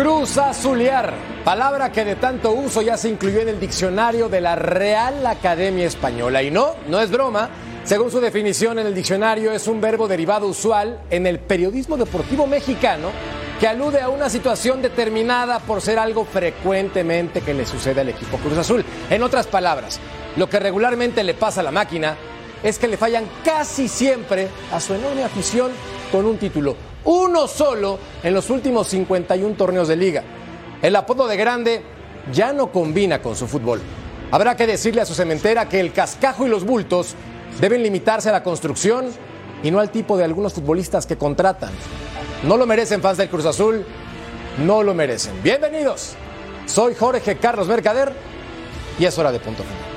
Cruz Azulear, palabra que de tanto uso ya se incluyó en el diccionario de la Real Academia Española. Y no, no es broma. Según su definición en el diccionario, es un verbo derivado usual en el periodismo deportivo mexicano que alude a una situación determinada por ser algo frecuentemente que le sucede al equipo Cruz Azul. En otras palabras, lo que regularmente le pasa a la máquina es que le fallan casi siempre a su enorme afición con un título uno solo en los últimos 51 torneos de liga. El apodo de grande ya no combina con su fútbol. Habrá que decirle a su cementera que el cascajo y los bultos deben limitarse a la construcción y no al tipo de algunos futbolistas que contratan. No lo merecen fans del Cruz Azul, no lo merecen. Bienvenidos, soy Jorge Carlos Mercader y es hora de punto final.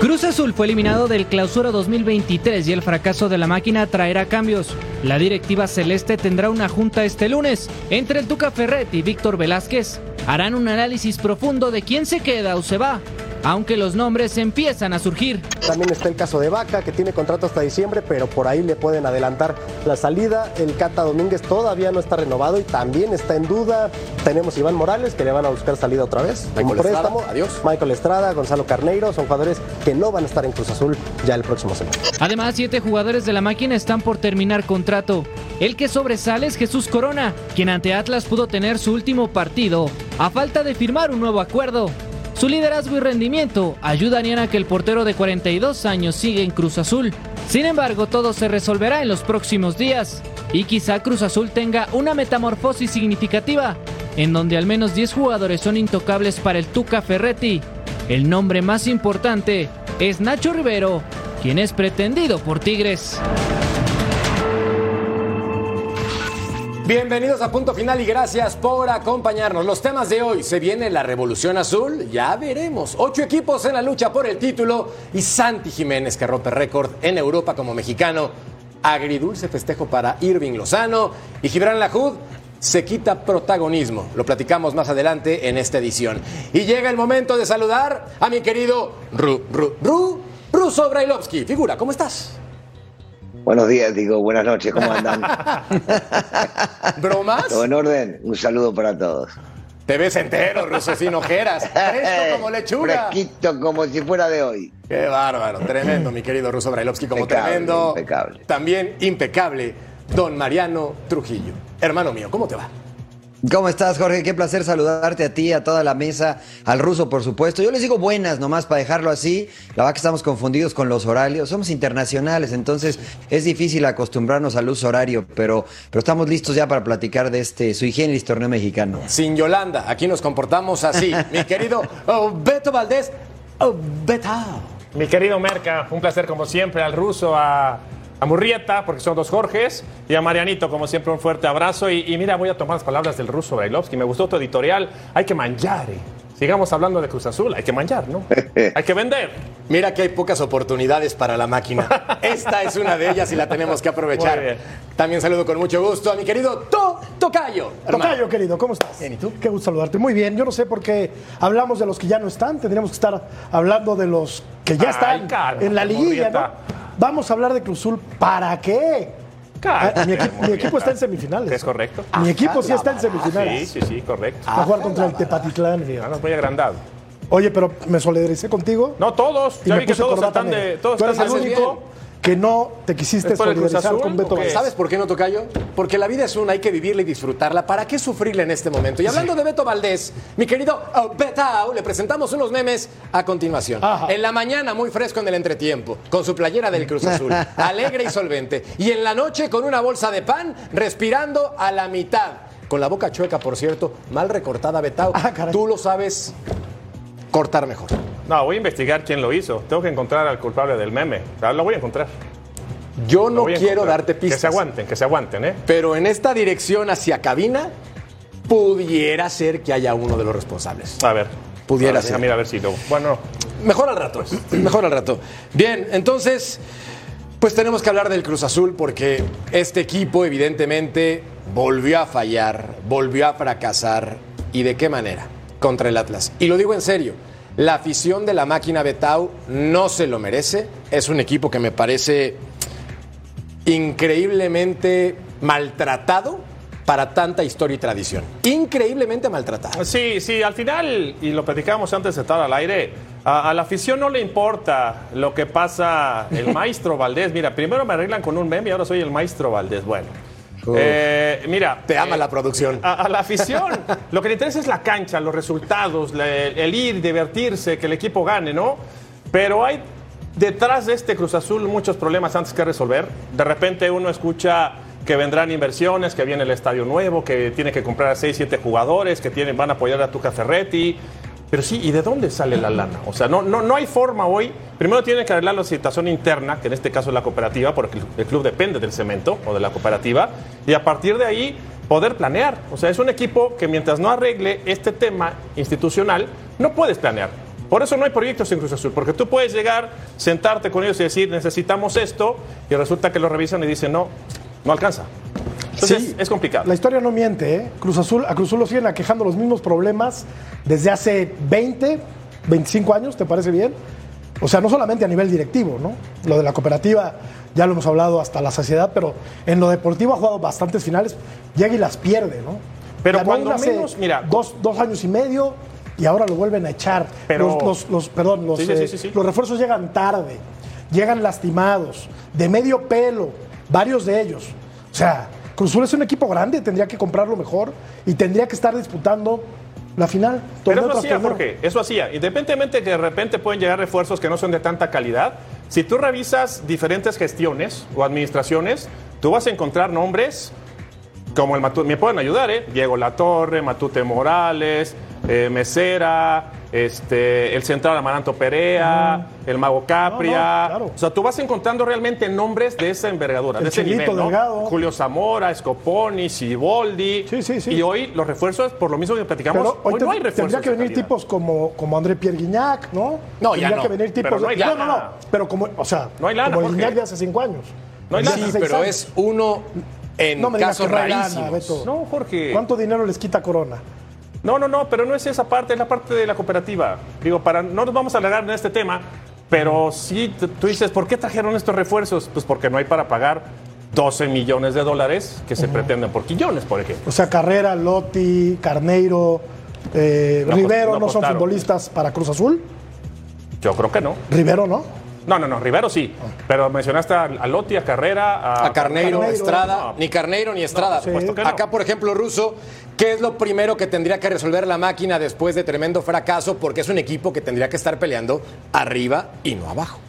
Cruz Azul fue eliminado del Clausura 2023 y el fracaso de la máquina traerá cambios. La directiva celeste tendrá una junta este lunes entre el Tuca Ferret y Víctor Velázquez. Harán un análisis profundo de quién se queda o se va, aunque los nombres empiezan a surgir. También está el caso de Vaca, que tiene contrato hasta diciembre, pero por ahí le pueden adelantar la salida. El Cata Domínguez todavía no está renovado y también está en duda. Tenemos Iván Morales, que le van a buscar salida otra vez. Michael préstamo. Estrada, adiós. Michael Estrada, Gonzalo Carneiro, son jugadores que no van a estar en Cruz Azul ya el próximo semestre. Además, siete jugadores de la máquina están por terminar contrato. El que sobresale es Jesús Corona, quien ante Atlas pudo tener su último partido, a falta de firmar un nuevo acuerdo. Su liderazgo y rendimiento ayudarían a que el portero de 42 años siga en Cruz Azul. Sin embargo, todo se resolverá en los próximos días y quizá Cruz Azul tenga una metamorfosis significativa, en donde al menos 10 jugadores son intocables para el Tuca Ferretti. El nombre más importante es Nacho Rivero, quien es pretendido por Tigres. Bienvenidos a Punto Final y gracias por acompañarnos. Los temas de hoy, se viene la Revolución Azul, ya veremos. Ocho equipos en la lucha por el título y Santi Jiménez que rompe récord en Europa como mexicano. Agridulce festejo para Irving Lozano y Gibran Lajud se quita protagonismo. Lo platicamos más adelante en esta edición. Y llega el momento de saludar a mi querido Ru, Ru, Ru, Ruso Brailovsky. Figura, ¿cómo estás? Buenos días, digo, buenas noches, ¿cómo andan? ¿Bromas? Todo en orden, un saludo para todos. Te ves entero, ruso, sin ojeras, fresco como lechuga. Fresquito como si fuera de hoy. Qué bárbaro, tremendo, mi querido Ruso Brailovsky, como Impecable, tremendo. impecable. También impecable, don Mariano Trujillo. Hermano mío, ¿cómo te va? ¿Cómo estás, Jorge? Qué placer saludarte a ti, a toda la mesa, al ruso, por supuesto. Yo les digo buenas nomás para dejarlo así. La verdad que estamos confundidos con los horarios. Somos internacionales, entonces es difícil acostumbrarnos al uso horario, pero, pero estamos listos ya para platicar de este sui generis torneo mexicano. Sin Yolanda, aquí nos comportamos así. mi querido oh, Beto Valdés, oh, Betao. Mi querido Merca, un placer como siempre, al ruso, a, a Murrieta, porque son dos Jorges, y a Marianito, como siempre, un fuerte abrazo. Y, y mira, voy a tomar las palabras del ruso Brailovsky. Me gustó tu editorial. Hay que manjar. eh. Sigamos hablando de Cruz Azul. Hay que manjar, ¿no? hay que vender. Mira que hay pocas oportunidades para la máquina. Esta es una de ellas y la tenemos que aprovechar. También saludo con mucho gusto a mi querido To Tocayo. hermano. Tocayo, querido, ¿cómo estás? Bien, ¿y tú? Qué gusto saludarte. Muy bien, yo no sé por qué hablamos de los que ya no están, tendríamos que estar hablando de los que ya Ay, están calma, en la liguilla. ¿no? Vamos a hablar de Cruz Azul, ¿para qué? Ah, mi, equi- mi equipo está en semifinales. Es correcto. Mi equipo sí está en Sí, semifinales. sí, sí, correcto. Va a jugar contra el Tepatitlán. Ah, no, muy agrandado. Oye, pero me solidaricé contigo. No, todos. y Ya me vi que todos están de. Todos Tú eres están el de- único que no te quisiste ¿Es por el Cruz solidarizar Azul con Beto? Valdés. ¿Sabes por qué no, Tocayo? Porque la vida es una, hay que vivirla y disfrutarla. ¿Para qué sufrirla en este momento? Y hablando de Beto Valdés, mi querido oh, Betao, le presentamos unos memes a continuación. Ajá. En la mañana, muy fresco en el entretiempo, con su playera del Cruz Azul, alegre y solvente. Y en la noche, con una bolsa de pan, respirando a la mitad. Con la boca chueca, por cierto, mal recortada, Betao. Ah, caray. Tú lo sabes cortar mejor. No, voy a investigar quién lo hizo. Tengo que encontrar al culpable del meme. O sea, lo voy a encontrar. Yo no quiero darte pistas. Que se aguanten, que se aguanten, ¿eh? Pero en esta dirección hacia cabina, pudiera ser que haya uno de los responsables. A ver. Pudiera A ver, ser. Mira, a ver si lo. Bueno, Mejor al rato, mejor al rato. Bien, entonces, pues tenemos que hablar del Cruz Azul porque este equipo evidentemente volvió a fallar, volvió a fracasar. ¿Y de qué manera? Contra el Atlas. Y lo digo en serio, la afición de la máquina Betau no se lo merece. Es un equipo que me parece increíblemente maltratado para tanta historia y tradición. Increíblemente maltratado. Sí, sí, al final, y lo platicábamos antes de estar al aire, a, a la afición no le importa lo que pasa el maestro Valdés. Mira, primero me arreglan con un meme y ahora soy el maestro Valdés. Bueno. Eh, mira. Te ama eh, la producción. A, a la afición, lo que le interesa es la cancha, los resultados, la- el ir, divertirse, que el equipo gane, ¿no? Pero hay detrás de este Cruz Azul muchos problemas antes que resolver. De repente uno escucha que vendrán inversiones, que viene el estadio nuevo, que tiene que comprar a 6, 7 jugadores, que tienen, van a apoyar a Tuca Ferretti. Pero sí, ¿y de dónde sale la lana? O sea, no, no, no hay forma hoy. Primero tienen que arreglar la situación interna, que en este caso es la cooperativa, porque el club depende del cemento o de la cooperativa, y a partir de ahí poder planear. O sea, es un equipo que mientras no arregle este tema institucional, no puedes planear. Por eso no hay proyectos en Cruz Azul, porque tú puedes llegar, sentarte con ellos y decir, necesitamos esto, y resulta que lo revisan y dicen, no, no alcanza. Entonces, Sí. es complicado. La historia no miente, ¿eh? Cruz Azul, a Cruz Azul lo siguen aquejando los mismos problemas desde hace 20, 25 años, ¿te parece bien? O sea, no solamente a nivel directivo, ¿no? Lo de la cooperativa ya lo hemos hablado hasta la saciedad, pero en lo deportivo ha jugado bastantes finales, llega y las pierde, ¿no? Pero Ganó cuando menos, mira- Dos, dos años y medio y ahora lo vuelven a echar. Pero- Los, los- los- perdón, los, sí, eh, sí, sí. los refuerzos llegan tarde, llegan lastimados, de medio pelo, varios de ellos. O sea, Cruz Azul es un equipo grande, tendría que comprarlo mejor y tendría que estar disputando la final. Pero eso hacía. Jorge, eso hacía. Independientemente que de repente pueden llegar refuerzos que no son de tanta calidad, si tú revisas diferentes gestiones o administraciones, tú vas a encontrar nombres como el Matute, me pueden ayudar, ¿eh? Diego Latorre, Matute Morales, eh, Mesera, este, el central Amaranto Perea, el Mago Capria. No, no, claro. O sea, tú vas encontrando realmente nombres de esa envergadura, El de ese nivel, ¿no? Delgado. Julio Zamora, Scoponi, Siboldi. Sí, sí, sí. Y hoy los refuerzos, por lo mismo que platicamos, Pero hoy hoy te- no hay refuerzos. tendría que venir calidad. tipos como, como André Pierre Guignac, ¿no? No, ya tendría no. que venir tipos. Pero no hay no, no. Pero como, o sea, No hay lana, como el. Guignac de hace cinco años. No hay lana. Sí, pero años. es uno en No me digas casos lana, rarísimos. Beto. No, Jorge. ¿Cuánto dinero les quita Corona? No, no, no, pero no es esa parte, es la parte de la cooperativa. Digo, para no nos vamos a alargar en este tema, pero sí, tú dices, ¿por qué trajeron estos refuerzos? Pues porque no hay para pagar 12 millones de dólares que se pretenden por quillones, por ejemplo. O sea, Carrera, Lotti, Carneiro, eh, No, Rivero no no, son futbolistas para Cruz Azul. Yo creo que no. Rivero no. No, no, no, Rivero sí. Pero mencionaste a, a Lotti, a Carrera, a, A Carneiro, Carneiro. Estrada, No. ni Carneiro ni Estrada. por supuesto que no. Acá, por ejemplo, Russo, ¿qué es lo primero que tendría que resolver la máquina después de tremendo fracaso? Porque es un equipo que tendría que estar peleando arriba y no abajo.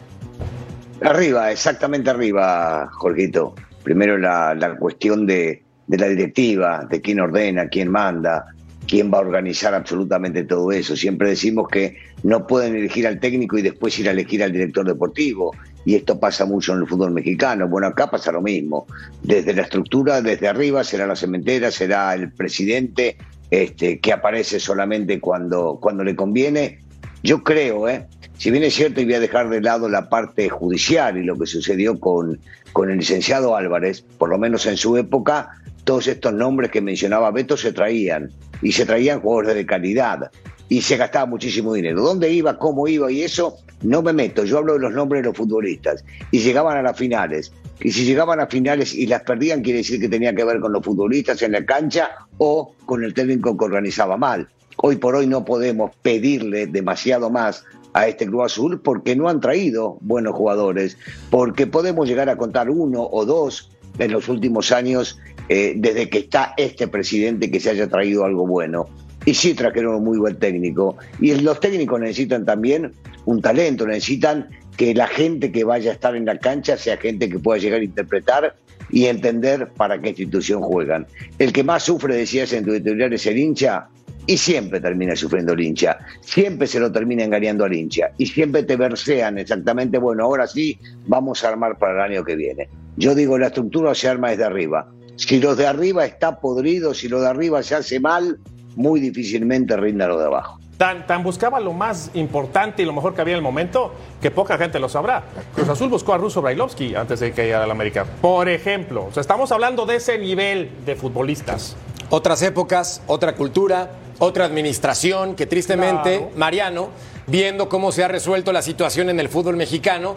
Arriba, exactamente arriba, Jorgito. Primero la, la cuestión de, de la directiva, de quién ordena, quién manda, quién va a organizar absolutamente todo eso. Siempre decimos que no pueden elegir al técnico y después ir a elegir al director deportivo. Y esto pasa mucho en el fútbol mexicano. Bueno, acá pasa lo mismo. Desde la estructura, desde arriba, será la cementera, será el presidente este, que aparece solamente cuando, cuando le conviene. Yo creo, ¿eh? si bien es cierto, y voy a dejar de lado la parte judicial y lo que sucedió con, con el licenciado Álvarez, por lo menos en su época, todos estos nombres que mencionaba Beto se traían, y se traían jugadores de calidad, y se gastaba muchísimo dinero. ¿Dónde iba, cómo iba y eso? No me meto, yo hablo de los nombres de los futbolistas, y llegaban a las finales. Y si llegaban a finales y las perdían, quiere decir que tenía que ver con los futbolistas en la cancha o con el técnico que organizaba mal. Hoy por hoy no podemos pedirle demasiado más a este Club Azul porque no han traído buenos jugadores, porque podemos llegar a contar uno o dos en los últimos años eh, desde que está este presidente que se haya traído algo bueno. Y sí trajeron un muy buen técnico. Y los técnicos necesitan también un talento, necesitan que la gente que vaya a estar en la cancha sea gente que pueda llegar a interpretar y entender para qué institución juegan. El que más sufre, decías en tu editorial, es el hincha. y siempre termina sufriendo el hincha, siempre se lo termina engañando al hincha y siempre te versean exactamente, bueno, ahora sí vamos a armar para el año que viene. Yo digo, la estructura se arma desde arriba. Si lo de arriba está podrido, si lo de arriba se hace mal, muy difícilmente rinda lo de abajo. Tan, tan, buscaba lo más importante y lo mejor que había en el momento que poca gente lo sabrá. Cruz Azul buscó a Russo Brailovsky antes de que llegara al América. Por ejemplo, o sea, estamos hablando de ese nivel de futbolistas. Otras épocas, otra cultura, otra administración que tristemente, claro. Mariano, viendo cómo se ha resuelto la situación en el fútbol mexicano,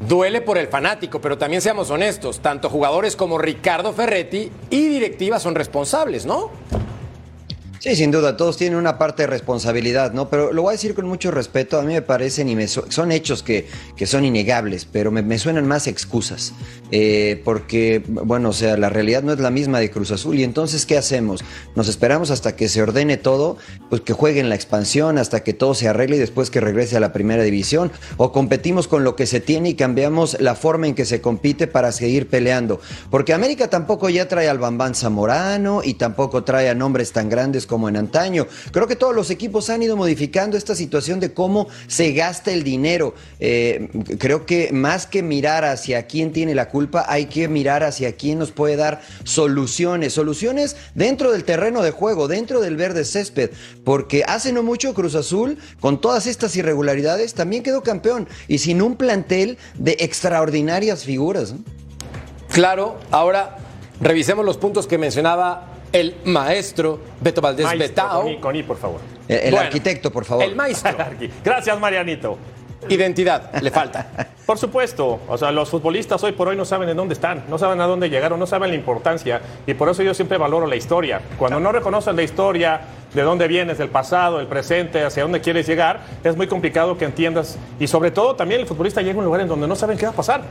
duele por el fanático, pero también seamos honestos, tanto jugadores como Ricardo Ferretti y directiva son responsables, ¿no? Sí, sin duda, todos tienen una parte de responsabilidad, ¿no? Pero lo voy a decir con mucho respeto, a mí me parecen y me son hechos que, que, son innegables, pero me, me suenan más excusas, eh, porque, bueno, o sea, la realidad no es la misma de Cruz Azul, y entonces, ¿qué hacemos? Nos esperamos hasta que se ordene todo, pues que jueguen la expansión, hasta que todo se arregle y después que regrese a la primera división, o competimos con lo que se tiene y cambiamos la forma en que se compite para seguir peleando, porque América tampoco ya trae al Bambán Zamorano y tampoco trae a nombres tan grandes como como en antaño. Creo que todos los equipos han ido modificando esta situación de cómo se gasta el dinero. Eh, creo que más que mirar hacia quién tiene la culpa, hay que mirar hacia quién nos puede dar soluciones, soluciones dentro del terreno de juego, dentro del verde césped, porque hace no mucho Cruz Azul, con todas estas irregularidades, también quedó campeón y sin un plantel de extraordinarias figuras. Claro, ahora revisemos los puntos que mencionaba el maestro Beto Valdés Maestro, Betao. Con I, con I, por favor. El, el Bueno, arquitecto, por favor. El maestro. Gracias, Marianito. Identidad, le falta. Por supuesto, o sea, los futbolistas hoy por hoy no saben en dónde están, no saben a dónde llegaron, no saben la importancia y por eso yo siempre valoro la historia. Cuando no reconocen la historia, de dónde vienes, del pasado, el presente, hacia dónde quieres llegar, es muy complicado que entiendas y sobre todo también el futbolista llega a un lugar en donde no saben qué va a pasar.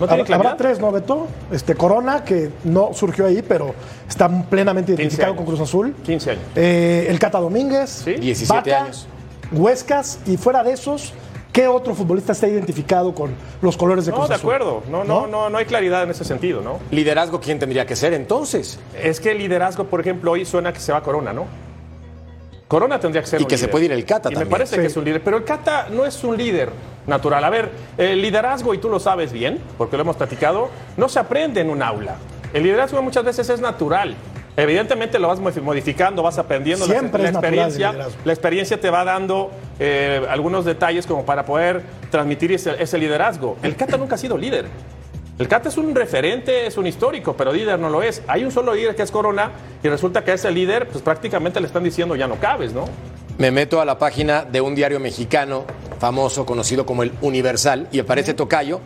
No tiene Habrá tres, ¿no, Beto? Este, Corona, que no surgió ahí, pero está plenamente 15 identificado años. con Cruz Azul. 15 años. Eh, el Cata Domínguez. Sí. 17 Vaca, años. Huescas. Y fuera de esos, ¿qué otro futbolista está identificado con los colores de No, Cruz de Azul? acuerdo. No, no, no, no hay claridad en ese sentido, ¿no? Liderazgo, ¿quién tendría que ser entonces? Es que el liderazgo, por ejemplo, hoy suena que se va Corona, ¿no? Corona tendría que ser Y un que se puede ir el Cata y también. me parece Sí. que es un líder. Pero el Cata no es un líder natural. A ver, el liderazgo, y tú lo sabes bien, porque lo hemos platicado, no se aprende en un aula. El liderazgo muchas veces es natural. Evidentemente lo vas modi- modificando, vas aprendiendo la- Siempre la, experiencia. La experiencia te va dando eh, algunos detalles como para poder transmitir ese, ese liderazgo. El Cata nunca ha sido líder. El Cata es un referente, es un histórico, pero líder no lo es. Hay un solo líder que es Corona y resulta que a ese líder, pues prácticamente le están diciendo ya no cabes, ¿no? Me meto a la página de un diario mexicano famoso, conocido como el Universal, y aparece Tocayo.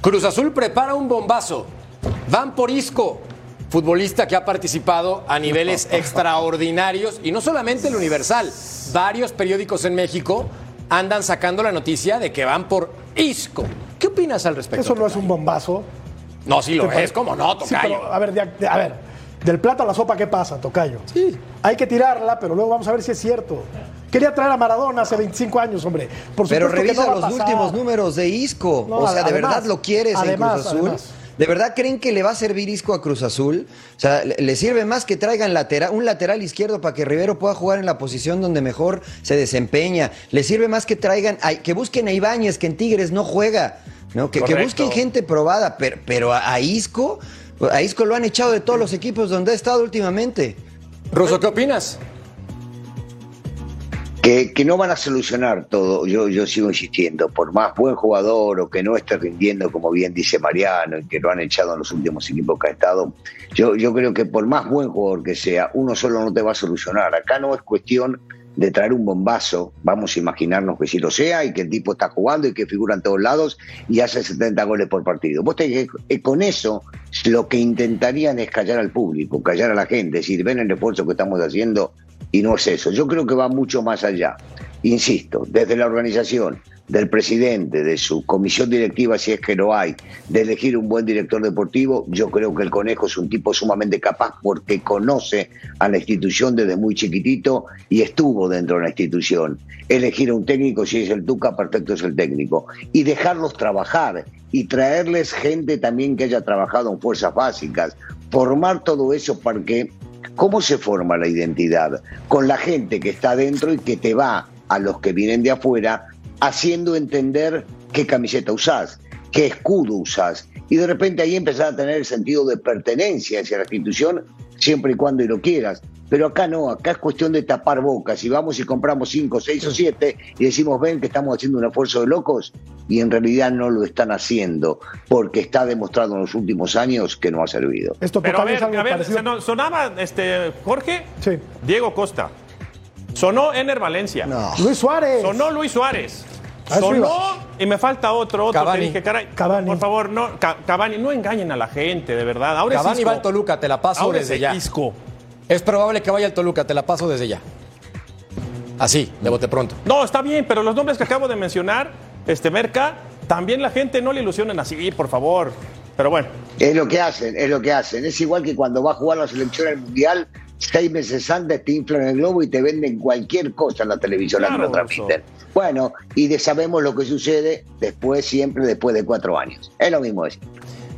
Cruz Azul prepara un bombazo. Van por Isco, futbolista que ha participado a niveles extraordinarios, y no solamente el Universal, varios periódicos en México andan sacando la noticia de que van por Isco. ¿Qué opinas al respecto? Eso no es un bombazo. No, sí lo ¿Te pare- es, ¿cómo no, Sí, Tocayo? pero, a ver, de- de- a ver, del plato a la sopa, ¿qué pasa, Tocayo? Sí. Hay que tirarla, pero luego vamos a ver si es cierto. Quería traer a Maradona hace 25 años, hombre. Por Pero supuesto que revisa no los pasar. últimos números de Isco. No, o sea, ¿de verdad lo quieres además, en Cruz Azul? además. ¿De verdad creen que le va a servir Isco a Cruz Azul? O sea, le, sirve más que traigan latera- un lateral izquierdo para que Rivero pueda jugar en la posición donde mejor se desempeña. Le sirve más que traigan, a- que busquen a Ibáñez, que en Tigres no juega. ¿no? Que, que busquen gente probada, pero, pero a, a Isco, a Isco lo han echado de todos los equipos donde ha estado últimamente. Russo, ¿qué opinas? que, que no van a solucionar todo, yo, yo sigo insistiendo, por más buen jugador o que no esté rindiendo, como bien dice Mariano, y que lo han echado en los últimos equipos que ha estado, yo, yo creo que por más buen jugador que sea, uno solo no te va a solucionar. Acá no es cuestión de traer un bombazo, vamos a imaginarnos que sí lo sea, y que el tipo está jugando y que figura en todos lados y hace 70 goles por partido. Vos eh, con eso lo que intentarían es callar al público, callar a la gente, decir, ven el esfuerzo que estamos haciendo y no es eso. Yo creo que va mucho más allá. Insisto, desde la organización, del presidente, de su comisión directiva, si es que lo hay, de elegir un buen director deportivo, yo creo que el Conejo es un tipo sumamente capaz porque conoce a la institución desde muy chiquitito y estuvo dentro de la institución. Elegir a un técnico, si es el Tuca, perfecto es el técnico. Y dejarlos trabajar y traerles gente también que haya trabajado en fuerzas básicas. Formar todo eso para que ¿Cómo se forma la identidad? Con la gente que está dentro y que te va a los que vienen de afuera haciendo entender qué camiseta usás, qué escudo usás. Y de repente ahí empezás a tener el sentido de pertenencia hacia la institución, siempre y cuando lo quieras. Pero acá no, acá es cuestión de tapar bocas. Y vamos y compramos cinco, seis o siete y decimos, ven que estamos haciendo un esfuerzo de locos y en realidad no lo están haciendo porque está demostrado en los últimos años que no ha servido. Esto Pero a ver, a ver, sonaba este, Jorge, Sí. Diego Costa. Sonó Ener Valencia. No. Luis Suárez. Sonó Luis Suárez. A eso Sonó y me falta otro, otro Cavani. que dije, caray, Cavani. por favor, no, Ca- Cavani, no engañen a la gente, de verdad. Ahora es Cavani Isco. va al Toluca, te la paso Ahora desde es ya. Isco. Es probable que vaya al Toluca, te la paso desde ya. Así, de bote pronto. No, está bien, pero los nombres que acabo de mencionar, este Merca, también la gente no le ilusionen así, por favor. Pero bueno, Es lo que hacen, es lo que hacen. Es igual que cuando va a jugar la selección al mundial, seis meses antes te inflan el globo y te venden cualquier cosa en la televisión la que Claro, lo transmiten. Bueno, y de- sabemos lo que sucede después, siempre después de cuatro años. Es lo mismo eso.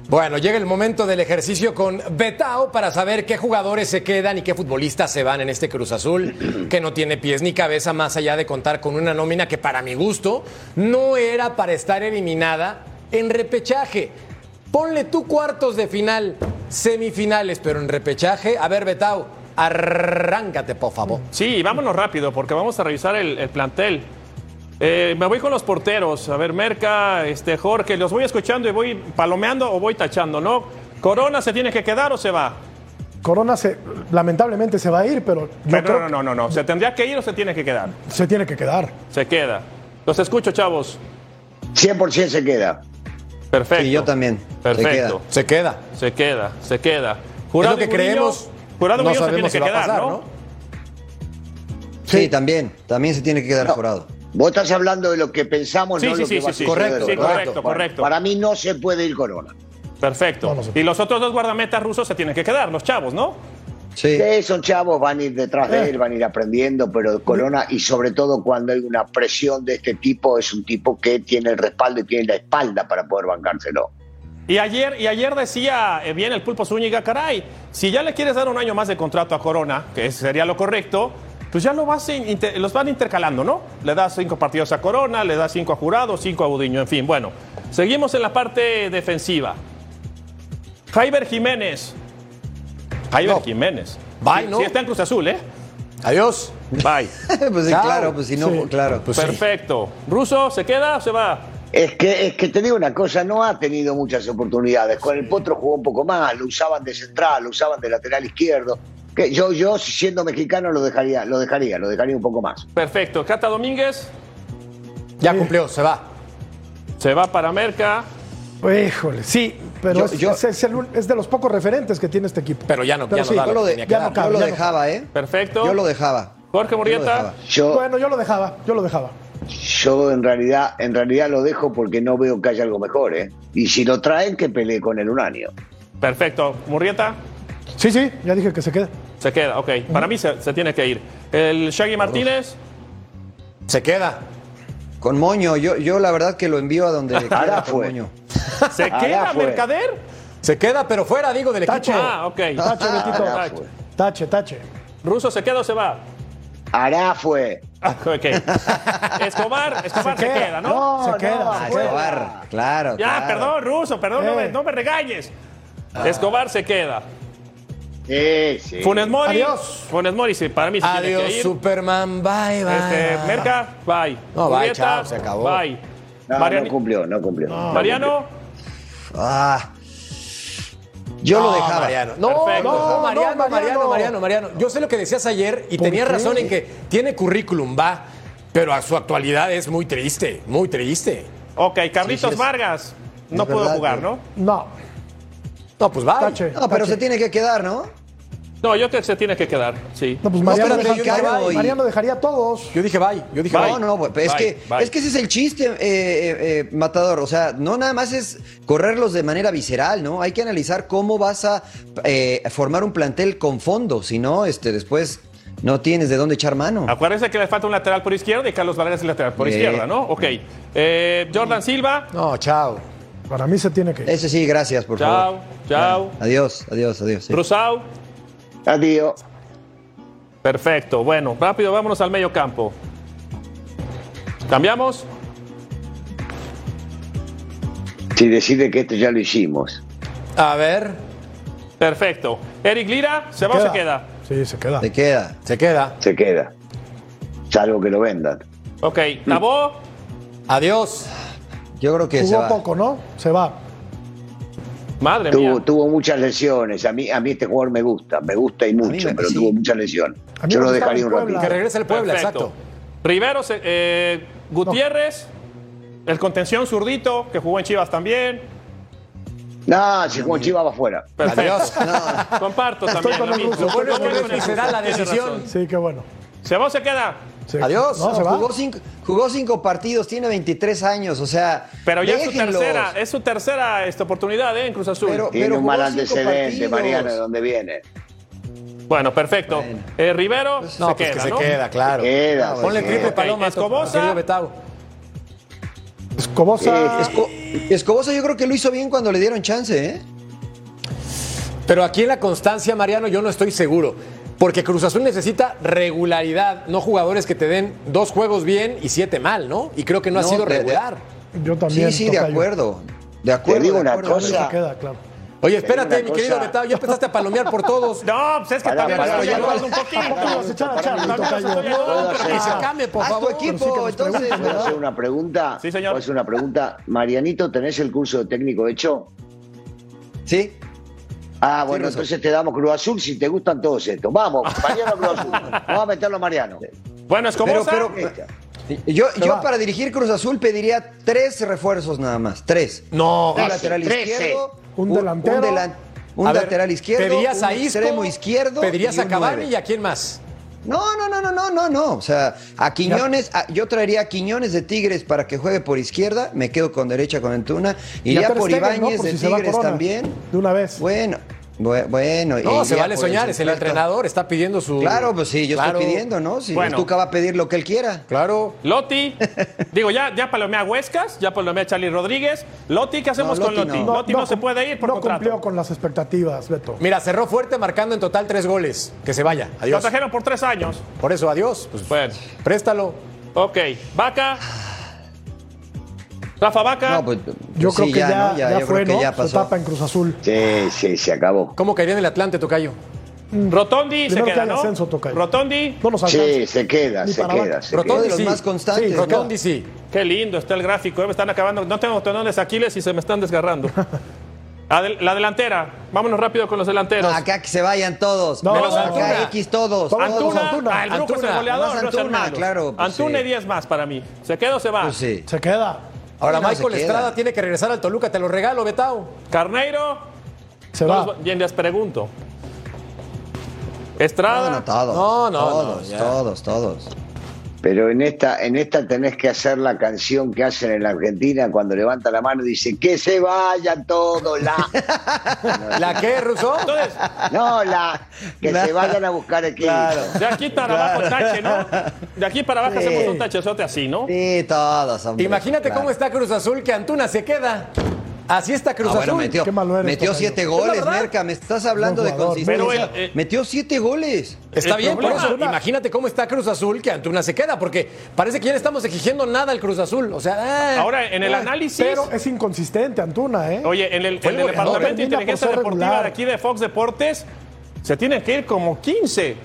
Bueno, llega el momento del ejercicio con Betao para saber qué jugadores se quedan y qué futbolistas se van en este Cruz Azul, que no tiene pies ni cabeza más allá de contar con una nómina que para mi gusto no era para estar eliminada en repechaje. Ponle tú cuartos de final, semifinales, pero en repechaje. A ver, Betao, arráncate, por favor. sí, vámonos rápido porque vamos a revisar el, el plantel. Eh, me voy con los porteros. A ver, Merca, este, Jorge, los voy escuchando y voy palomeando o voy tachando, ¿no? ¿Corona se tiene que quedar o se va? Corona se, lamentablemente se va a ir, pero yo Pero creo no, no, no, no. ¿Se tendría que ir o se tiene que quedar? que se tiene que quedar. Se queda. Los escucho, chavos. 100% se queda. Perfecto. Sí, yo también. Se Perfecto. Se queda. Se queda, se queda. Es Jurado lo que y Murillo- creemos. Jurado no Murillo se sabemos tiene si que va a quedar, pasar, ¿no? ¿no? Sí, también. También se tiene que quedar No. jurado. Vos estás hablando de lo que pensamos, Sí, no sí, lo sí, que va sí, a Correcto, correcto, Bueno, correcto. Para mí no se puede ir Corona. Perfecto. No, no se y los otros dos guardametas rusos se tienen que quedar, los chavos, ¿no? Sí. Sí, son chavos, van a ir detrás de él, van a ir aprendiendo, pero Corona, y sobre todo cuando hay una presión de este tipo, es un tipo que tiene el respaldo y tiene la espalda para poder bancárselo. Y ayer, y ayer decía eh, bien el Pulpo Zúñiga, caray, si ya le quieres dar un año más de contrato a Corona, que sería lo correcto, pues ya lo vas in- inter- los van intercalando, ¿no? Le das cinco partidos a Corona, le das cinco a Jurado, cinco a Budiño, en fin. Bueno, seguimos en la parte defensiva. Jaiber Jiménez. Jaiber No. Jiménez. Bye, Sí, ¿no? sí está en Cruz Azul, ¿eh? Adiós. Bye. pues sí, claro, pues si no, Sí. claro. Pues sí. Perfecto. ¿Ruso se queda o se va? Es que, es que te digo una cosa, no ha tenido muchas oportunidades. Con el Potro jugó un poco más, lo usaban de central, lo usaban de lateral izquierdo. Que yo, yo siendo mexicano lo dejaría, lo dejaría, lo dejaría un poco más. Perfecto. Cata Domínguez Ya Sí. cumplió, se va. se va para Merca. Híjole, sí, pero Yo- es, yo- es- es el- es de los pocos referentes que tiene este equipo. Pero ya no, ya no da Yo lo de- tenía que ya dar. no cabe. yo lo ya no dejaba, ¿eh? Perfecto. Yo lo dejaba. Jorge Yo lo Murrieta. dejaba. Yo, Bueno, yo lo dejaba, yo lo dejaba. Yo en realidad, en realidad lo dejo porque no veo que haya algo mejor, ¿eh? Y si lo traen, que pelee con él un año. Perfecto. Murrieta. Sí, sí, ya dije que se queda. Se queda, ok. Para mí se, se tiene que ir. El Shaggy Martínez. Se queda. Con Moño, yo, yo la verdad que lo envío a donde quiera con fue. Moño. ¿Se queda fue. Mercader? Se queda, pero fuera, digo, del Tache. equipo. Ah, ok. Tache, Betito. Tache, tache. ¿Ruso se queda o se va? Ará fue. Ah, ok. Escobar, Escobar se, Se queda. queda, ¿no? Se queda, Ah, se queda. Escobar, claro. Ya, claro. perdón, Ruso, perdón, no, me, Eh. no me regañes. Escobar se queda. Sí, sí. Funes Mori. Adiós. Funes Mori, sí, para mí se tiene Adiós, que ir. Superman. Bye, bye. Este. Merca, bye. No, bye, chao, se acabó. Bye. No, Mariani- no cumplió, no cumplió. Mariano, Ah. Yo lo dejaba. Mariano. No, Perfecto. no, No, Mariano, no, Mariano, Mariano. Mariano, Mariano. Yo sé lo que decías ayer y ¿Por tenías qué? razón en que tiene currículum, va, pero a su actualidad es muy triste, muy triste. ok, Carlitos Sí, sí, es- Vargas. No pudo jugar, ¿no? No, No, pues va. No, pero tache. se tiene que quedar, ¿no? No, yo creo que se tiene que quedar, sí. No, pues No, Mariano, pero deja- mexicano Mariano- y- Mariano dejaría a todos. Yo dije bye, yo dije bye. No, no, pues, es, Bye, que, bye. es que ese es el chiste, eh, eh, eh, Matador. O sea, no nada más es correrlos de manera visceral, ¿no? Hay que analizar cómo vas a eh, formar un plantel con fondo. Si no, este, después no tienes de dónde echar mano. Acuérdense que le falta un lateral por izquierda y Carlos Vargas es el lateral por Eh. izquierda, ¿no? Ok. Eh, Jordan Silva. No, chao. Para mí se tiene que ir. Ese sí, gracias, por Chao, favor. chao. Bueno, adiós, adiós, adiós. sí. Rusau. Adiós. Perfecto. Bueno, rápido, vámonos al medio campo. ¿Cambiamos? Si decide que esto ya lo hicimos. A ver, Perfecto. Eric Lira, ¿se va o se queda? Sí, se queda. Te queda. se queda. Se queda. Salvo que lo vendan. Ok, Tabó, Adiós. Yo creo que se Jugó va. poco, ¿no? Se va. Madre mía. Tuvo, muchas lesiones. A mí, a mí este jugador me gusta, me gusta y mucho, me- pero sí. tuvo muchas lesiones. Yo lo dejaría en un ratito. Que regrese el Puebla, Perfecto. exacto. Rivero, se- eh, Gutiérrez, el contención zurdito, que jugó en Chivas también. No, si Juan Chivas va afuera. Perfecto. Adiós. Comparto Estoy también. con lo mismo. el Será la decisión. Sí, qué bueno. ¿Se va o se queda? Se- Adiós. No, se va. Jugó cinco, jugó cinco partidos, tiene 23 años, o sea. Pero ya es su tercera, es su tercera esta oportunidad ¿eh? en Cruz Azul. Pero- Tiene un mal antecedente. Mariano, de dónde viene. Bueno, perfecto. Bueno. Eh, Rivero No, se pues queda, que se queda, claro. Queda, No, Ponle se triple queda. Paloma, Escobosa. Escobosa. Esco- Escobosa yo creo que lo hizo bien cuando le dieron chance, ¿eh? Pero aquí en la constancia, Mariano, yo no estoy seguro. Porque Cruz Azul necesita regularidad, no jugadores que te den dos juegos bien y siete mal, ¿no? Y creo que no, ha sido de- de- regular. Yo también. sí, sí, de acuerdo. De acuerdo. digo de una acuerdo. cosa. Se queda, claro. Oye, espérate, mi querido Betao, ya empezaste a palomear por todos. No, pues es que también estoy ya ayudando un poquito. Que se cambie, por tu favor. equipo, Pero sí que nos entonces, pregunten, ¿Puedo ¿verdad? hacer una pregunta? Sí, señor. ¿Puedo hacer una pregunta? Marianito, ¿tenés el curso de técnico hecho? Sí. Ah, bueno, entonces te damos Cruz Azul si te gustan todos estos. Vamos, Mariano Cruz Azul. Vamos a meterlo a Mariano. Bueno, Escobosa. Pero- Yo, para dirigir Cruz Azul pediría tres refuerzos nada más. Tres. No, Un Trece, lateral trece. izquierdo. Un delantero. Un, delan- un ver, lateral izquierdo. Pedirías un a Isco, extremo izquierdo. Pedirías y a un Cavani y a quién más. No, no, no, no, no, no, no. O sea, a Quiñones, a- yo traería a Quiñones de Tigres para que juegue por izquierda, me quedo con derecha con Antuna. Iría por. Ibáñez Por de si va Tigres también. De una vez. Bueno, bu- bueno. No, se vale por soñar, es el entrenador, está pidiendo su. Claro, pues sí, yo Claro, estoy pidiendo, ¿no? Si Bueno. Tuca va a pedir lo que él quiera. Claro. Loti, digo, ya, ya palomea a Huescas, ya palomea a Charlie Rodríguez. Loti, ¿qué hacemos No, con Loti Loti? no. Loti no, se puede ir por no contrato. cumplió con las expectativas, Beto. Mira, cerró fuerte marcando en total tres goles. Que se vaya. Lo Adiós. trajeron por tres años. Por eso, adiós. Pues, Bueno, préstalo. ok. Vaca. Rafa Vaca. No, pues, Yo sí, creo que ya, ¿no? ya, yo fue, creo que ¿no? ya Su pasó. etapa en Cruz Azul. Sí, sí, se acabó. ¿Cómo caería en el Atlante, Tocayo? Rotondi se Primero que queda, haya ¿no? ascenso, Tocayo. Rotondi. No nos. Sí, se queda, se queda, se. Rotondi los sí. más constantes, Sí, ¿no? Rotondi sí. Qué lindo está el gráfico, eh, me están acabando. No tengo tenones Aquiles y se me están desgarrando. Adel- la delantera. Vámonos rápido con los delanteros. No, acá que se vayan todos. No, Menos Antuna. acá X todos. Antuna, Antuna. ah, el Brujo es el Antuna. goleador, Más no es Antuna, claro, pues Antuna sí. y 10 más para mí. ¿Se queda o se va? Pues sí. Se queda. Ahora No, Michael. Estrada tiene que regresar al Toluca, te lo regalo, Betao. Carneiro. Se No va. Bien, les pregunto. No, Estrada. no, todos. No, no, todos, no, todos, todos. Pero en esta, en esta tenés que hacer la canción que hacen en la Argentina cuando levanta la mano y dice que se vayan todos la. ¿La qué, Russo? Entonces, No, la que La- se vayan a buscar equipo. Claro. de aquí para abajo tache, ¿no? De aquí para abajo Sí. hacemos un tachezote así, ¿no? Sí, todos, hombre. Imagínate Claro. cómo está Cruz Azul, que Antuna se queda. Así está Cruz Ah, bueno, Azul. metió, Qué malo eres, metió siete Es goles. Merca. Me estás hablando de consistencia. Pero eh, metió siete goles. Está bien, por problema- eso imagínate cómo está Cruz Azul que Antuna se queda, porque parece que ya le estamos exigiendo nada al Cruz Azul. O sea, eh, Ahora, en el eh, análisis. Pero es inconsistente Antuna, ¿eh? Oye, en el, Fue en el el goleador. departamento de por inteligencia deportiva regular. de aquí de Fox Deportes, se tienen que ir como 15.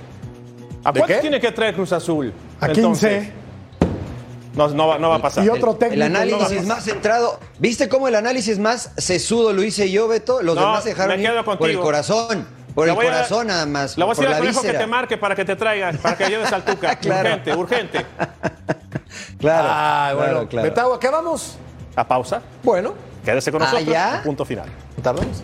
¿A ¿De cuánto qué? tiene que traer Cruz Azul? A Entonces, 15. No, no, va, no va a pasar. Y otro técnico. El análisis no, más centrado. ¿Viste cómo el análisis más sesudo lo hice yo, Beto? Los No, demás se dejaron me ir quedo por el corazón. Por Le el a- corazón nada más. Le voy a decir la al conejo que te marque para que te traiga, para que ayudes al Tuca. Claro. Urgente, urgente. Claro. Ah, bueno. claro, claro. Betao, ¿a qué vamos? A pausa. Bueno, Quédese con Ah, nosotros. ¿ya? Punto final. tardamos.